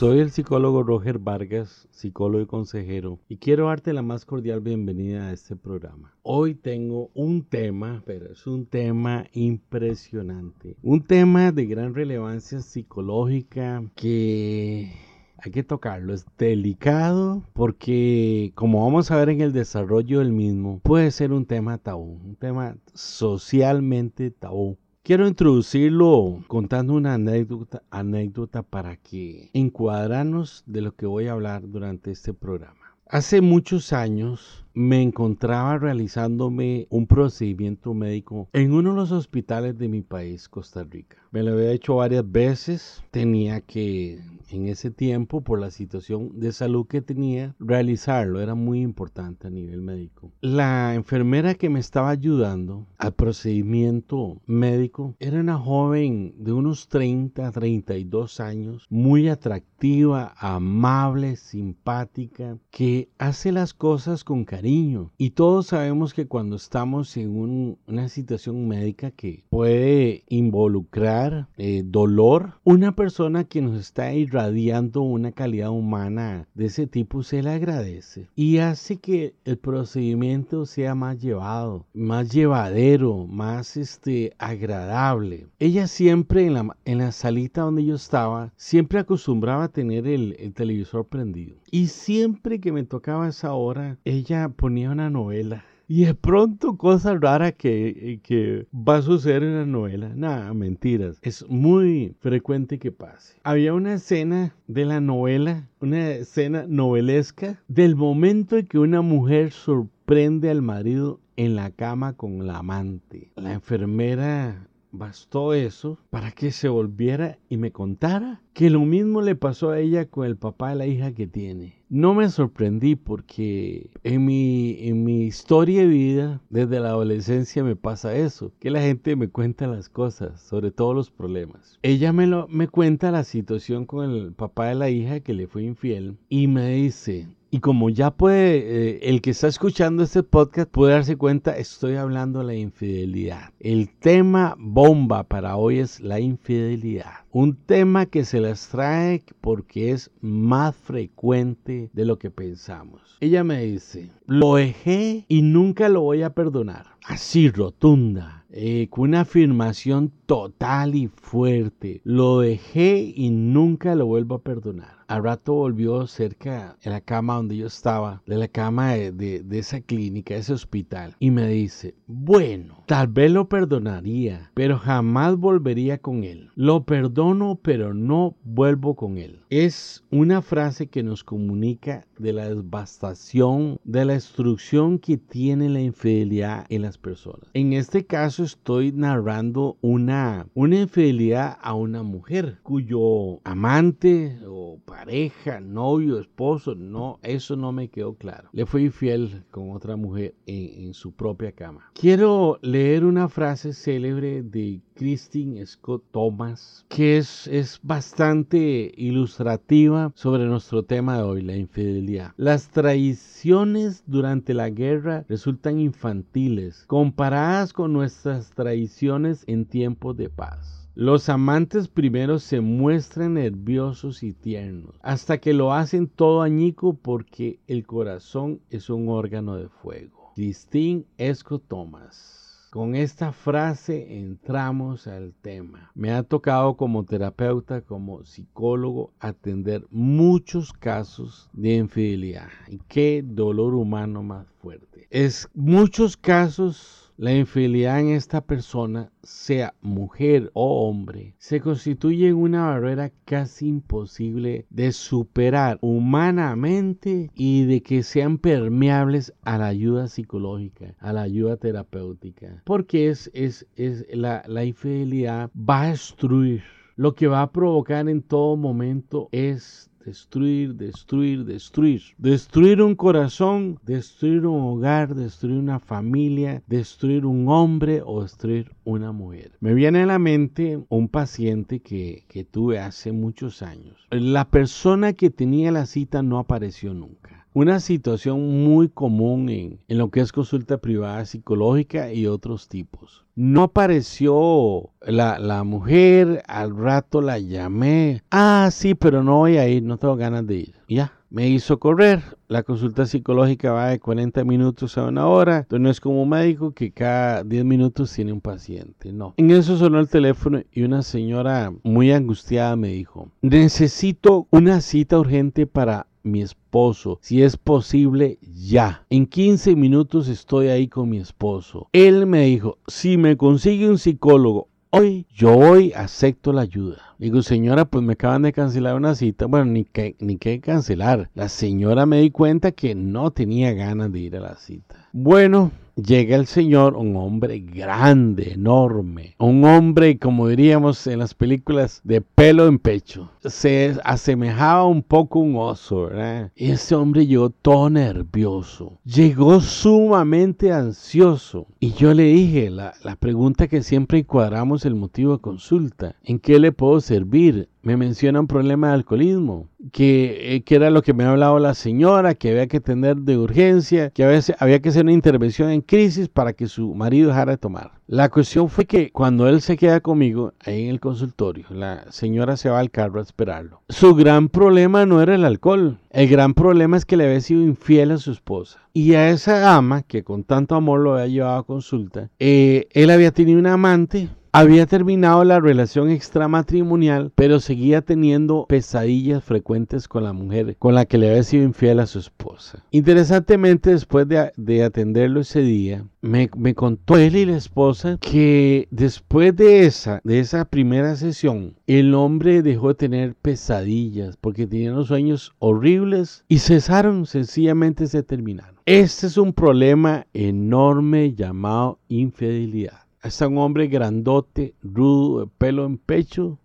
Soy el psicólogo Roger Vargas, psicólogo y consejero, y quiero darte la más cordial bienvenida a este programa. Hoy tengo un tema, pero es un tema impresionante, un tema de gran relevancia psicológica que hay que tocarlo. Es delicado porque, como vamos a ver en el desarrollo del mismo, puede ser un tema tabú, un tema socialmente tabú. Quiero introducirlo contando una anécdota, anécdota para que encuadrarnos de lo que voy a hablar durante este programa. Hace muchos años me encontraba realizándome un procedimiento médico en uno de los hospitales de mi país, Costa Rica. Me lo había hecho varias veces, tenía que en ese tiempo, por la situación de salud que tenía, realizarlo era muy importante a nivel médico. La enfermera que me estaba ayudando al procedimiento médico era una joven de unos 30, 32 años, muy atractiva, amable, simpática, que hace las cosas con cariño y todos sabemos que cuando estamos en una situación médica que puede involucrar eh, dolor, una persona que nos está irradiando una calidad humana de ese tipo se le agradece y hace que el procedimiento sea más llevado, más llevadero, más este, agradable. Ella siempre en la, en la salita donde yo estaba, siempre acostumbraba a tener el, el televisor prendido. Y siempre que me tocaba esa hora, ella ponía una novela. Y de pronto, cosa rara que, que va a suceder en la novela. Nada, mentiras. Es muy frecuente que pase. Había una escena de la novela, una escena novelesca, del momento en que una mujer sorprende al marido en la cama con la amante. La enfermera bastó eso para que se volviera y me contara que lo mismo le pasó a ella con el papá de la hija que tiene. No me sorprendí porque en mi, en mi historia de vida, desde la adolescencia me pasa eso, que la gente me cuenta las cosas, sobre todo los problemas. Ella me, lo, me cuenta la situación con el papá de la hija que le fue infiel y me dice, y como ya puede, eh, el que está escuchando este podcast puede darse cuenta, estoy hablando de la infidelidad. El tema bomba para hoy es la infidelidad. Un tema que se las trae porque es más frecuente de lo que pensamos. Ella me dice, lo dejé y nunca lo voy a perdonar. Así rotunda eh, con una afirmación total y fuerte. Lo dejé y nunca lo vuelvo a perdonar. Al rato volvió cerca de la cama donde yo estaba, de la cama de, de, esa clínica, ese hospital, y me dice, bueno, tal vez lo perdonaría, pero jamás volvería con él. Lo perdono, pero no vuelvo con él. Es una frase que nos comunica de la devastación, de la destrucción que tiene la infidelidad en las personas. En este caso, estoy narrando una, una infidelidad a una mujer cuyo amante o pareja, novio, esposo, no, eso no me quedó claro. Le fue infiel con otra mujer en, su propia cama. Quiero leer una frase célebre de Christine Scott Thomas, que es, es bastante ilustrativa sobre nuestro tema de hoy, la infidelidad. Las traiciones durante la guerra resultan infantiles comparadas con nuestras traiciones en tiempos de paz. Los amantes primero se muestran nerviosos y tiernos, hasta que lo hacen todo añico porque el corazón es un órgano de fuego. Christine Scott Thomas. Con esta frase entramos al tema. Me ha tocado como terapeuta, como psicólogo, atender muchos casos de infidelidad. Y qué dolor humano más fuerte. Es muchos casos la infidelidad en esta persona, sea mujer o hombre, se constituye en una barrera casi imposible de superar humanamente y de que sean permeables a la ayuda psicológica, a la ayuda terapéutica. Porque es, es, es la, la infidelidad va a destruir. Lo que va a provocar en todo momento es destruir, destruir, destruir. Destruir un corazón, destruir un hogar, destruir una familia, destruir un hombre o destruir una mujer. Me viene a la mente un paciente que, que tuve hace muchos años. La persona que tenía la cita no apareció nunca. Una situación muy común en, en, lo que es consulta privada psicológica y otros tipos. No apareció la, la, mujer, al rato la llamé. Ah, sí, pero no voy a ir, no tengo ganas de ir. Ya, me hizo correr. La consulta psicológica va de 40 minutos a una hora. Entonces no es como un médico que cada 10 minutos tiene un paciente. No. En eso sonó el teléfono y una señora muy angustiada me dijo, necesito una cita urgente para mi esposo. Si es posible, ya. En 15 minutos estoy ahí con mi esposo. Él me dijo, si me consigue un psicólogo hoy, yo hoy acepto la ayuda. Digo, señora, pues me acaban de cancelar una cita. Bueno, ni que, ni que cancelar. La señora me di cuenta que no tenía ganas de ir a la cita. Bueno, llega el Señor, un hombre grande, enorme, un hombre, como diríamos en las películas, de pelo en pecho. Se asemejaba un poco a un oso. Y ese hombre llegó todo nervioso, llegó sumamente ansioso. Y yo le dije, la, la pregunta que siempre encuadramos el motivo de consulta, ¿en qué le puedo servir? Me menciona un problema de alcoholismo, que, eh, que, era lo que me ha hablado la señora, que había que tener de urgencia, que veces había que hacer una intervención en crisis para que su marido dejara de tomar. La cuestión fue que cuando él se queda conmigo ahí en el consultorio, la señora se va al carro a esperarlo. Su gran problema no era el alcohol, el gran problema es que le había sido infiel a su esposa. Y a esa ama, que con tanto amor lo había llevado a consulta, eh, él había tenido una amante había terminado la relación extramatrimonial, pero seguía teniendo pesadillas frecuentes con la mujer con la que le había sido infiel a su esposa. Interesantemente, después de, atenderlo ese día, me, contó él y la esposa que después de esa, de esa primera sesión, el hombre dejó de tener pesadillas porque tenía unos sueños horribles y cesaron, sencillamente se terminaron. Este es un problema enorme llamado infidelidad está un hombre grandote, rudo, de pelo en pecho.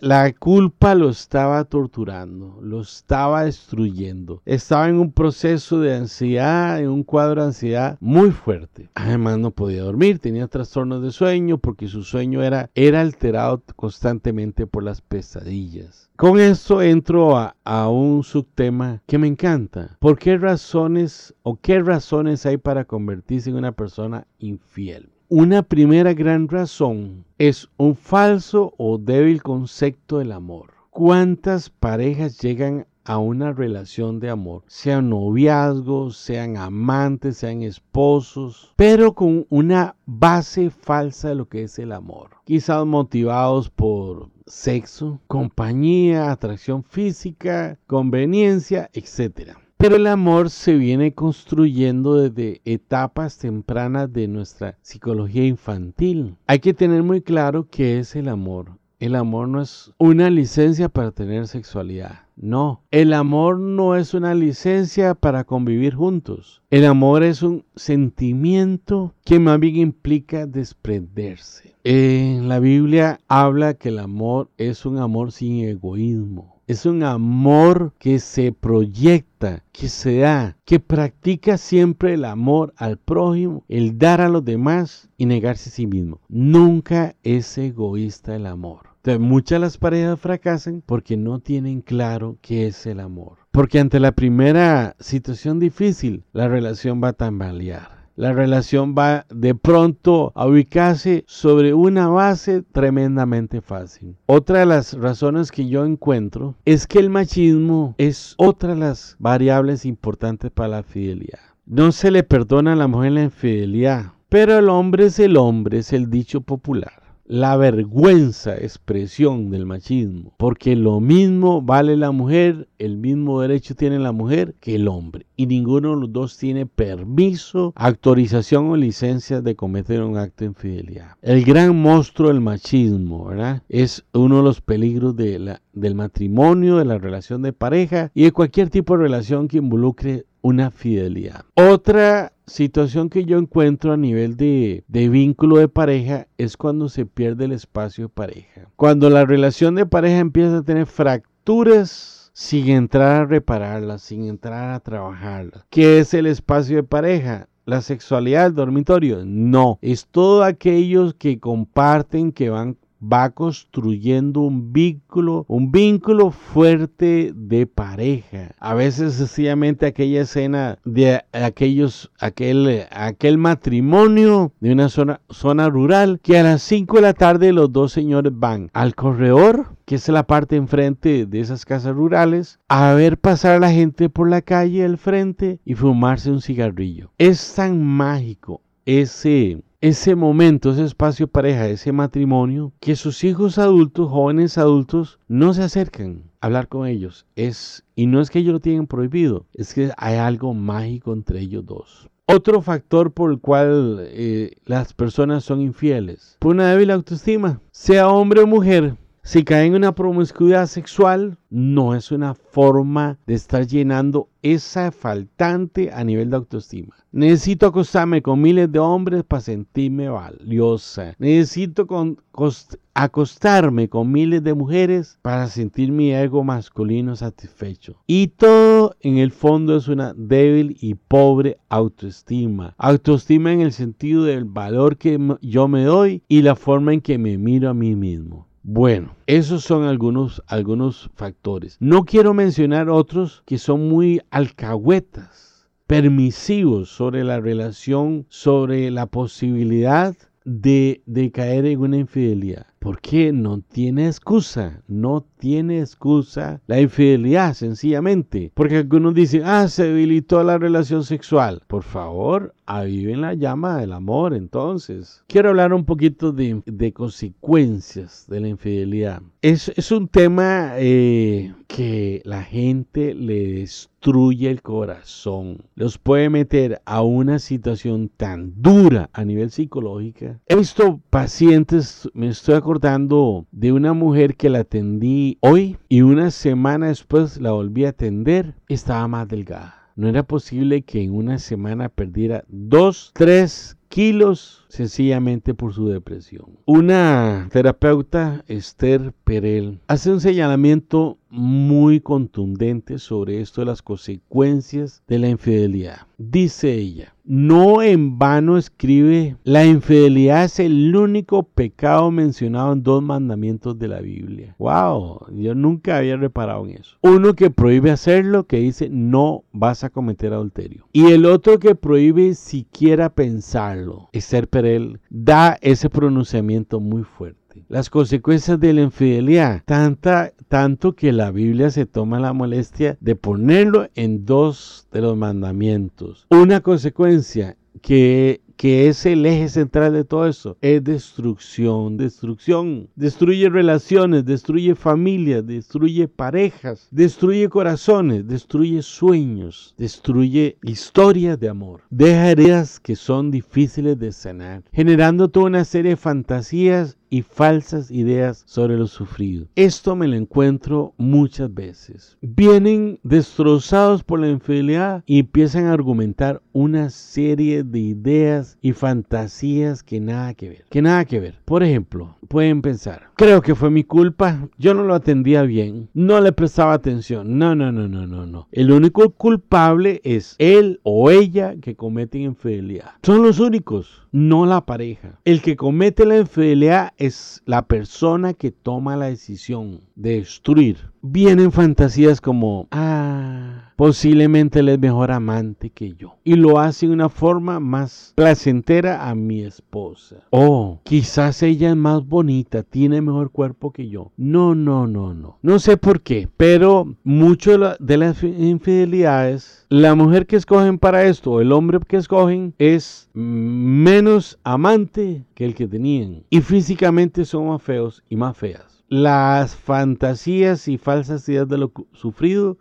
la culpa lo estaba torturando, lo estaba destruyendo. Estaba en un proceso de ansiedad, en un cuadro de ansiedad muy fuerte. Además no podía dormir, tenía trastornos de sueño porque su sueño era, era alterado constantemente por las pesadillas. Con esto entro a, a un subtema que me encanta. ¿Por qué razones o qué razones hay para convertirse en una persona infiel? Una primera gran razón es un falso o débil concepto del amor. ¿Cuántas parejas llegan a una relación de amor, sean noviazgos, sean amantes, sean esposos, pero con una base falsa de lo que es el amor. Quizás motivados por sexo, compañía, atracción física, conveniencia, etc. Pero el amor se viene construyendo desde etapas tempranas de nuestra psicología infantil. Hay que tener muy claro qué es el amor. El amor no es una licencia para tener sexualidad. No, el amor no es una licencia para convivir juntos. El amor es un sentimiento que más bien implica desprenderse. En la Biblia habla que el amor es un amor sin egoísmo. Es un amor que se proyecta, que se da, que practica siempre el amor al prójimo, el dar a los demás y negarse a sí mismo. Nunca es egoísta el amor. Muchas las parejas fracasan porque no tienen claro qué es el amor. Porque ante la primera situación difícil, la relación va a tambalear la relación va de pronto a ubicarse sobre una base tremendamente fácil. Otra de las razones que yo encuentro es que el machismo es otra de las variables importantes para la fidelidad. No se le perdona a la mujer la infidelidad, pero el hombre es el hombre, es el dicho popular la vergüenza expresión del machismo, porque lo mismo vale la mujer, el mismo derecho tiene la mujer que el hombre, y ninguno de los dos tiene permiso, autorización o licencia de cometer un acto de infidelidad. El gran monstruo del machismo, ¿verdad? Es uno de los peligros del matrimonio, de la relación de pareja y de cualquier tipo de relación que involucre una fidelidad. Otra situación que yo encuentro a nivel de, vínculo de pareja es cuando se pierde el espacio de pareja. Cuando la relación de pareja empieza a tener fracturas sin entrar a repararlas, sin entrar a trabajarlas. ¿Qué es el espacio de pareja? la sexualidad, el dormitorio. No, es todo aquellos que comparten, que van va construyendo un vínculo, un vínculo fuerte de pareja. A veces sencillamente aquella escena de aquellos, aquel, aquel matrimonio de una zona, zona rural que a las 5 de la tarde los dos señores van al corredor que es la parte enfrente de esas casas rurales, a ver pasar a la gente por la calle al frente y fumarse un cigarrillo. Es tan mágico ese, ese momento, ese espacio pareja, ese matrimonio, que sus hijos adultos, jóvenes adultos, no se acercan a hablar con ellos. Es, y no es que ellos lo tienen prohibido, es que hay algo mágico entre ellos dos. Otro factor por el cual eh, las personas son infieles, por una débil autoestima, sea hombre o mujer, si caen en una promiscuidad sexual, no es una forma de estar llenando esa faltante a nivel de autoestima. Necesito acostarme con miles de hombres para sentirme valiosa. Necesito acostarme con miles de mujeres para sentir mi ego masculino satisfecho. Y todo en el fondo es una débil y pobre autoestima. Autoestima en el sentido del valor que yo me doy y la forma en que me miro a mí mismo. Bueno, esos son algunos, algunos factores. No quiero mencionar otros que son muy alcahuetas, permisivos sobre la relación, sobre la posibilidad de, de caer en una infidelidad. Porque no tiene excusa, no tiene excusa la infidelidad, sencillamente. Porque algunos dicen, ah, se debilitó la relación sexual. Por favor, aviven la llama del amor entonces. Quiero hablar un poquito de, consecuencias de la infidelidad. Es, es un tema eh, que la gente le destruye el corazón. Los puede meter a una situación tan dura a nivel psicológica. He visto pacientes, me estoy de una mujer que la atendí hoy y una semana después la volví a atender, estaba más delgada. No era posible que en una semana perdiera 2, 3 kilos sencillamente por su depresión. Una terapeuta, Esther Perel, hace un señalamiento muy contundente sobre esto de las consecuencias de la infidelidad. Dice ella, no en vano escribe, la infidelidad es el único pecado mencionado en dos mandamientos de la Biblia. Wow, yo nunca había reparado en eso. Uno que prohíbe hacerlo, que dice no vas a cometer adulterio. Y el otro que prohíbe siquiera pensarlo. Da ese pronunciamiento muy fuerte las consecuencias de la infidelidad, tanta, tanto que la Biblia se toma la molestia de ponerlo en dos de los mandamientos. Una consecuencia que que es el eje central de todo eso, es destrucción, destrucción. Destruye relaciones, destruye familias, destruye parejas, destruye corazones, destruye sueños, destruye historias de amor. Deja heridas que son difíciles de sanar, generando toda una serie de fantasías y falsas ideas sobre lo sufrido. Esto me lo encuentro muchas veces. Vienen destrozados por la infidelidad y empiezan a argumentar una serie de ideas y fantasías que nada que ver. Que nada que ver. Por ejemplo, pueden pensar, creo que fue mi culpa, yo no lo atendía bien, no le prestaba atención. No, no, no, no, no, no. El único culpable es él o ella que cometen infidelidad. Son los únicos, no la pareja. El que comete la infidelidad es la persona que toma la decisión. de destruir. Vienen fantasías como, ah, Posiblemente él es mejor amante que yo. Y lo hace de una forma más placentera a mi esposa. Oh, quizás ella es más bonita, tiene mejor cuerpo que yo. No, no, no, no. No sé por qué, pero mucho de las infidelidades, la mujer que escogen para esto, el hombre que escogen, es menos amante que el que tenían. Y físicamente son más feos y más feas. Las fantasías y falsas ideas de lo sufrido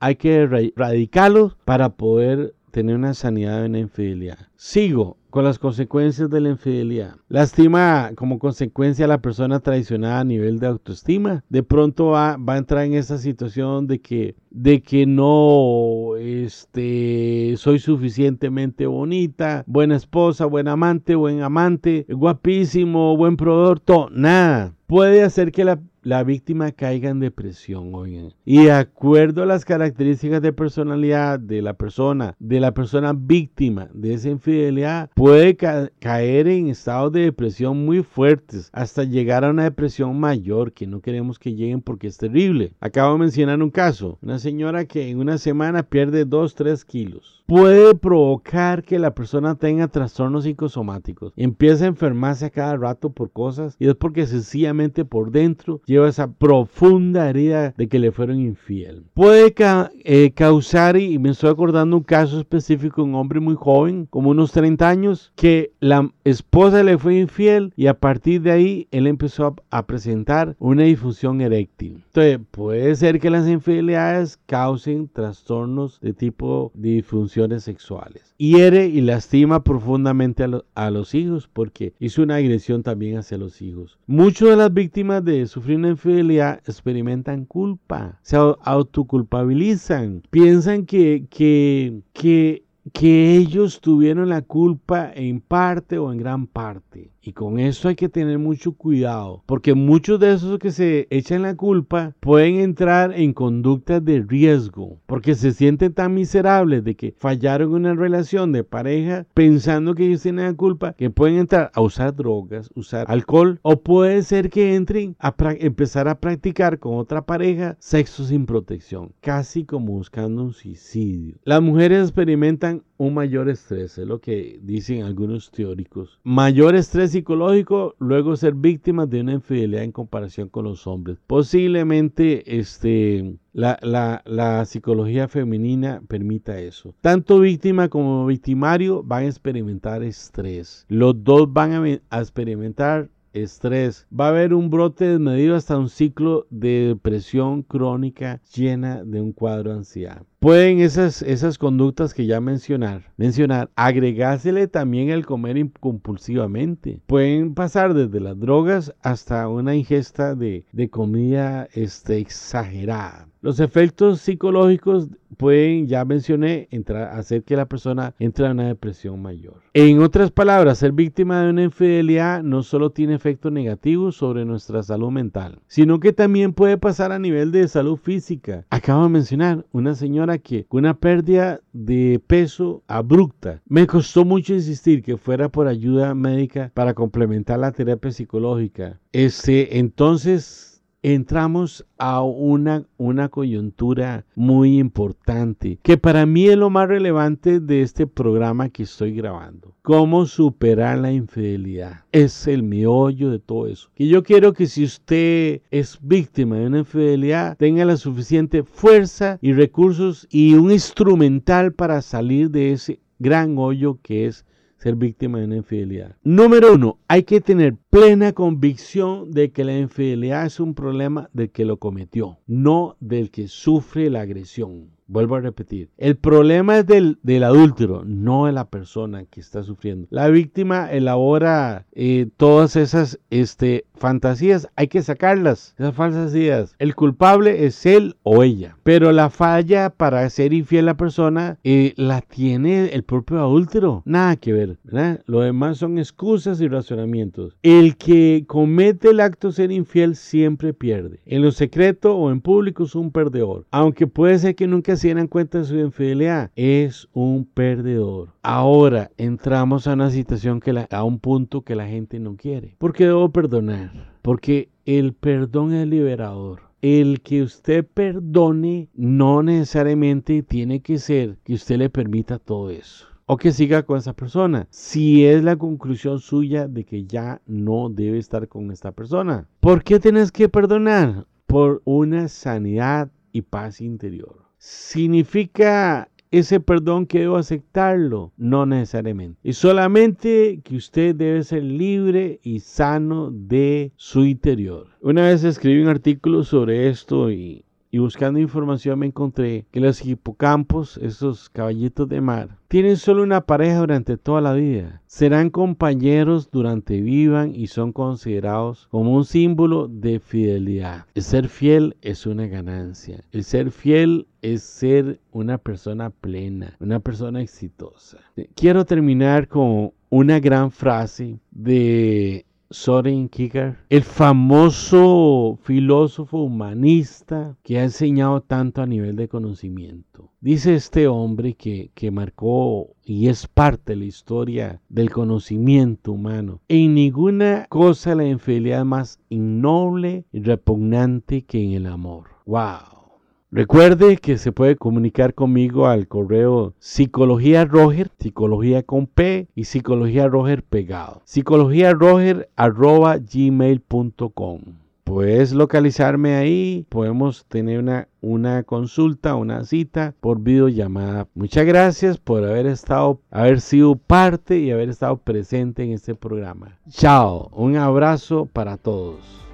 hay que erradicarlos para poder tener una sanidad de una infidelidad. Sigo con las consecuencias de la infidelidad. Lastima como consecuencia la persona traicionada a nivel de autoestima. De pronto va, va a entrar en esa situación de que, de que no este, soy suficientemente bonita, buena esposa, buen amante, buen amante, guapísimo, buen proveedor, todo, nada. Puede hacer que la la víctima caiga en depresión, oigan. Y de acuerdo a las características de personalidad de la persona, de la persona víctima de esa infidelidad, puede caer en estados de depresión muy fuertes hasta llegar a una depresión mayor que no queremos que lleguen porque es terrible. Acabo de mencionar un caso, una señora que en una semana pierde 2, 3 kilos. Puede provocar que la persona tenga trastornos psicosomáticos, empieza a enfermarse a cada rato por cosas y es porque sencillamente por dentro esa profunda herida de que le fueron infiel. Puede eh, causar, y me estoy acordando un caso específico, un hombre muy joven, como unos 30 años, que la esposa le fue infiel y a partir de ahí él empezó a, presentar una disfunción eréctil. Entonces, puede ser que las infidelidades causen trastornos de tipo de disfunciones sexuales. Hiere y lastima profundamente a, a los hijos porque hizo una agresión también hacia los hijos. Muchas de las víctimas de sufrir infidelidad experimentan culpa, se autoculpabilizan, piensan que, que, que que ellos tuvieron la culpa en parte o en gran parte. Y con eso hay que tener mucho cuidado, porque muchos de esos que se echan la culpa pueden entrar en conductas de riesgo, porque se sienten tan miserables de que fallaron una relación de pareja pensando que ellos tienen la culpa, que pueden entrar a usar drogas, usar alcohol, o puede ser que entren a empezar a practicar con otra pareja sexo sin protección, casi como buscando un suicidio. Las mujeres experimentan un mayor estrés, es lo que dicen algunos teóricos. Mayor estrés psicológico, luego ser víctimas de una infidelidad en comparación con los hombres. Posiblemente este, la, la, psicología femenina permita eso. Tanto víctima como victimario van a experimentar estrés. Los dos van a experimentar estrés. Va a haber un brote desmedido hasta un ciclo de depresión crónica llena de un cuadro de ansiedad. Pueden esas, esas conductas que ya mencionar, mencionar, agregársele también el comer compulsivamente. Pueden pasar desde las drogas hasta una ingesta de, comida este, exagerada. Los efectos psicológicos pueden, ya mencioné, entrar, hacer que la persona entre en una depresión mayor. En otras palabras, ser víctima de una infidelidad no solo tiene efectos negativos sobre nuestra salud mental, sino que también puede pasar a nivel de salud física. Acabo de mencionar una señora que una pérdida de peso abrupta. Me costó mucho insistir que fuera por ayuda médica para complementar la terapia psicológica. Este, entonces entramos a una, una coyuntura muy importante, que para mí es lo más relevante de este programa que estoy grabando. Cómo superar la infidelidad. Es el meollo de todo eso. Y yo quiero que si usted es víctima de una infidelidad, tenga la suficiente fuerza y recursos y un instrumental para salir de ese gran hoyo que es ser víctima de una infidelidad. Número uno, hay que tener plena convicción de que la infidelidad es un problema del que lo cometió, no del que sufre la agresión. Vuelvo a repetir, el problema es del, del adúltero, no de la persona que está sufriendo. La víctima elabora eh, todas esas este, fantasías, hay que sacarlas, esas falsas ideas. El culpable es él o ella, pero la falla para ser infiel a la persona eh, la tiene el propio adúltero, nada que ver. Lo demás son excusas y razonamientos. El que comete el acto de ser infiel siempre pierde. En lo secreto o en público es un perdedor, aunque puede ser que nunca se dieran cuenta de su infidelidad, es un perdedor. Ahora entramos a una situación que a un punto que la gente no quiere. ¿Por qué debo perdonar? Porque el perdón es liberador. El que usted perdone no necesariamente tiene que ser que usted le permita todo eso o que siga con esa persona. Si es la conclusión suya de que ya no debe estar con esta persona. ¿Por qué tienes que perdonar? Por una sanidad y paz interior. ¿Significa ese perdón que debo aceptarlo? No necesariamente. Y solamente que usted debe ser libre y sano de su interior. Una vez escribí un artículo sobre esto y y buscando información me encontré que los hipocampos, esos caballitos de mar, tienen solo una pareja durante toda la vida. Serán compañeros durante vivan y son considerados como un símbolo de fidelidad. El ser fiel es una ganancia. El ser fiel es ser una persona plena, una persona exitosa. Quiero terminar con una gran frase de Soren Kierkegaard, el famoso filósofo humanista que ha enseñado tanto a nivel de conocimiento. Dice este hombre que, que marcó y es parte de la historia del conocimiento humano. En ninguna cosa la infidelidad más innoble y repugnante que en el amor. ¡Wow! Recuerde que se puede comunicar conmigo al correo psicología roger, psicología con P y psicología roger pegado. Psicología roger arroba gmail.com. Puedes localizarme ahí, podemos tener una, una consulta, una cita por videollamada. Muchas gracias por haber estado, haber sido parte y haber estado presente en este programa. Chao, un abrazo para todos.